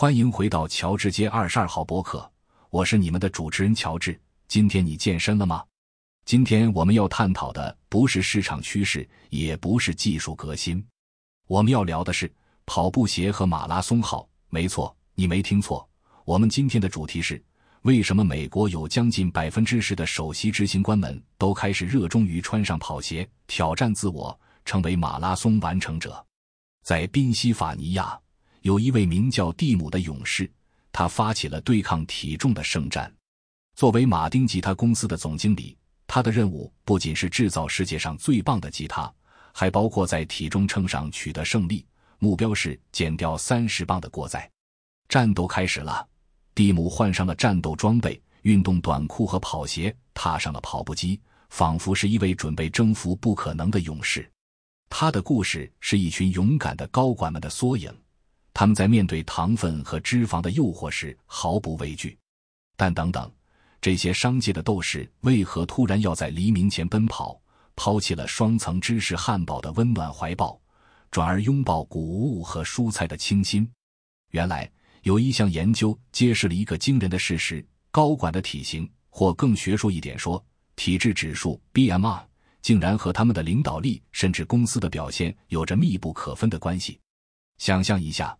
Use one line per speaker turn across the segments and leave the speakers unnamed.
欢迎回到乔治街二十二号播客，我是你们的主持人乔治。今天你健身了吗？今天我们要探讨的不是市场趋势，也不是技术革新，我们要聊的是跑步鞋和马拉松号。没错，你没听错，我们今天的主题是为什么美国有将近百分之十的首席执行官们都开始热衷于穿上跑鞋，挑战自我，成为马拉松完成者。在宾夕法尼亚。有一位名叫蒂姆的勇士，他发起了对抗体重的圣战。作为马丁吉他公司的总经理，他的任务不仅是制造世界上最棒的吉他，还包括在体重秤上取得胜利。目标是减掉三十磅的过载。战斗开始了，蒂姆换上了战斗装备，运动短裤和跑鞋，踏上了跑步机，仿佛是一位准备征服不可能的勇士。他的故事是一群勇敢的高管们的缩影。他们在面对糖分和脂肪的诱惑时毫不畏惧，但等等，这些商界的斗士为何突然要在黎明前奔跑，抛弃了双层芝士汉堡的温暖怀抱，转而拥抱谷物和蔬菜的清新？原来，有一项研究揭示了一个惊人的事实：高管的体型，或更学术一点说，体质指数 （BMI） 竟然和他们的领导力甚至公司的表现有着密不可分的关系。想象一下。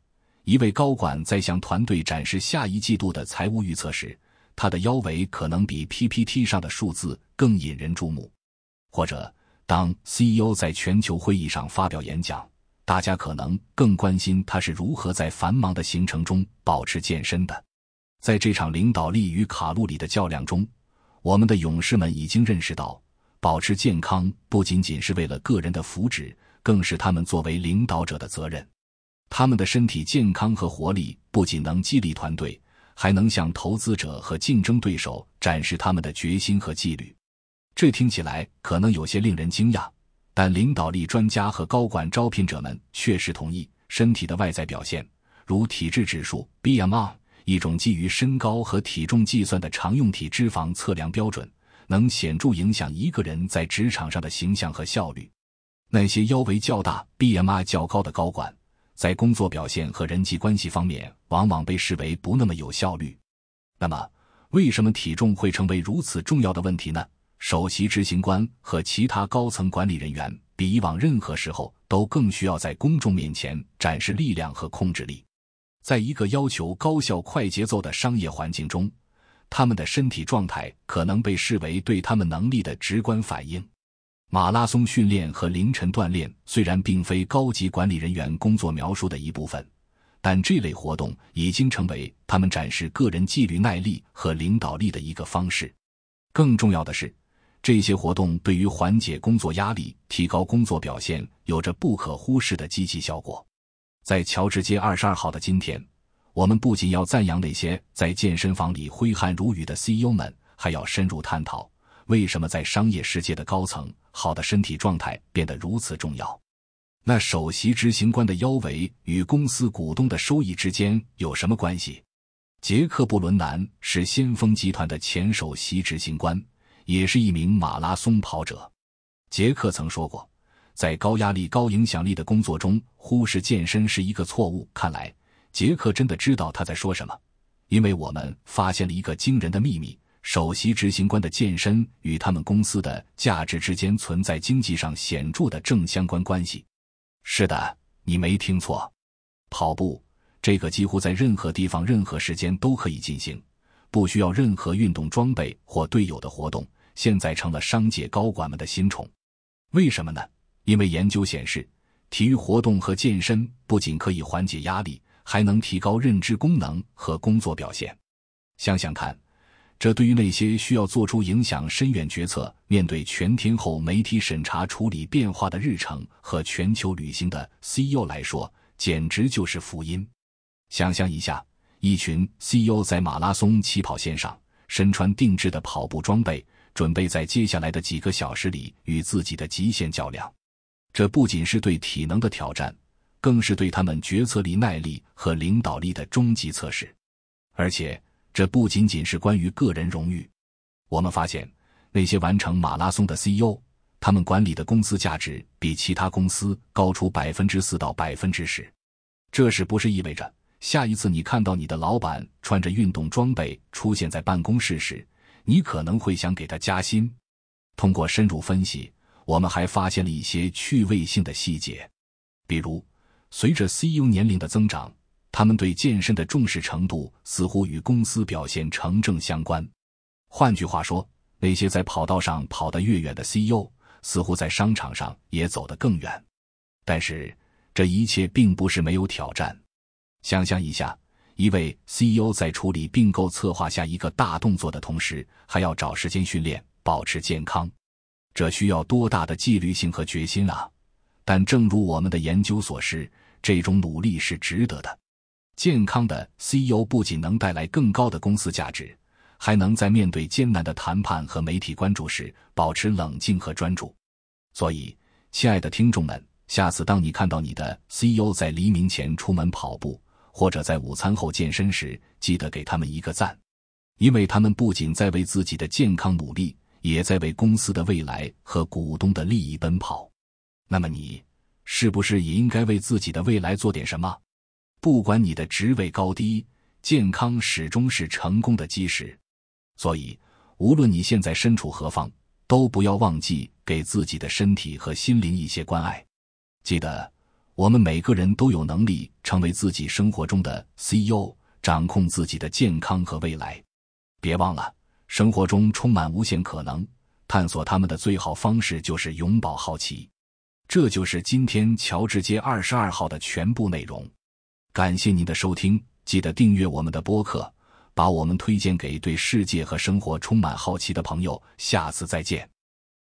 一位高管在向团队展示下一季度的财务预测时，他的腰围可能比 PPT 上的数字更引人注目；或者，当 CEO 在全球会议上发表演讲，大家可能更关心他是如何在繁忙的行程中保持健身的。在这场领导力与卡路里的较量中，我们的勇士们已经认识到，保持健康不仅仅是为了个人的福祉，更是他们作为领导者的责任。他们的身体健康和活力不仅能激励团队，还能向投资者和竞争对手展示他们的决心和纪律。这听起来可能有些令人惊讶，但领导力专家和高管招聘者们确实同意，身体的外在表现，如体质指数 （BMI），一种基于身高和体重计算的常用体脂肪测量标准，能显著影响一个人在职场上的形象和效率。那些腰围较大、BMI 较高的高管。在工作表现和人际关系方面，往往被视为不那么有效率。那么，为什么体重会成为如此重要的问题呢？首席执行官和其他高层管理人员比以往任何时候都更需要在公众面前展示力量和控制力。在一个要求高效、快节奏的商业环境中，他们的身体状态可能被视为对他们能力的直观反应。马拉松训练和凌晨锻炼虽然并非高级管理人员工作描述的一部分，但这类活动已经成为他们展示个人纪律、耐力和领导力的一个方式。更重要的是，这些活动对于缓解工作压力、提高工作表现有着不可忽视的积极效果。在乔治街二十二号的今天，我们不仅要赞扬那些在健身房里挥汗如雨的 CEO 们，还要深入探讨。为什么在商业世界的高层，好的身体状态变得如此重要？那首席执行官的腰围与公司股东的收益之间有什么关系？杰克·布伦南是先锋集团的前首席执行官，也是一名马拉松跑者。杰克曾说过，在高压力、高影响力的工作中，忽视健身是一个错误。看来，杰克真的知道他在说什么，因为我们发现了一个惊人的秘密。首席执行官的健身与他们公司的价值之间存在经济上显著的正相关关系。是的，你没听错，跑步这个几乎在任何地方、任何时间都可以进行，不需要任何运动装备或队友的活动，现在成了商界高管们的新宠。为什么呢？因为研究显示，体育活动和健身不仅可以缓解压力，还能提高认知功能和工作表现。想想看。这对于那些需要做出影响深远决策、面对全天候媒体审查、处理变化的日程和全球旅行的 CEO 来说，简直就是福音。想象一下，一群 CEO 在马拉松起跑线上，身穿定制的跑步装备，准备在接下来的几个小时里与自己的极限较量。这不仅是对体能的挑战，更是对他们决策力、耐力和领导力的终极测试，而且。这不仅仅是关于个人荣誉。我们发现，那些完成马拉松的 CEO，他们管理的公司价值比其他公司高出百分之四到百分之十。这是不是意味着下一次你看到你的老板穿着运动装备出现在办公室时，你可能会想给他加薪。通过深入分析，我们还发现了一些趣味性的细节，比如，随着 CEO 年龄的增长，他们对健身的重视程度似乎与公司表现成正相关。换句话说，那些在跑道上跑得越远的 CEO，似乎在商场上也走得更远。但是，这一切并不是没有挑战。想象一下，一位 CEO 在处理并购策划下一个大动作的同时，还要找时间训练、保持健康，这需要多大的纪律性和决心啊！但正如我们的研究所示，这种努力是值得的。健康的 CEO 不仅能带来更高的公司价值，还能在面对艰难的谈判和媒体关注时保持冷静和专注。所以，亲爱的听众们，下次当你看到你的 CEO 在黎明前出门跑步，或者在午餐后健身时，记得给他们一个赞，因为他们不仅在为自己的健康努力，也在为公司的未来和股东的利益奔跑。那么你是不是也应该为自己的未来做点什么？不管你的职位高低，健康始终是成功的基石。所以，无论你现在身处何方，都不要忘记给自己的身体和心灵一些关爱。记得。我们每个人都有能力成为自己生活中的 CEO，掌控自己的健康和未来。别忘了，生活中充满无限可能，探索他们的最好方式就是永葆好奇。这就是今天乔治街二十二号的全部内容。感谢您的收听，记得订阅我们的播客，把我们推荐给对世界和生活充满好奇的朋友。下次再见。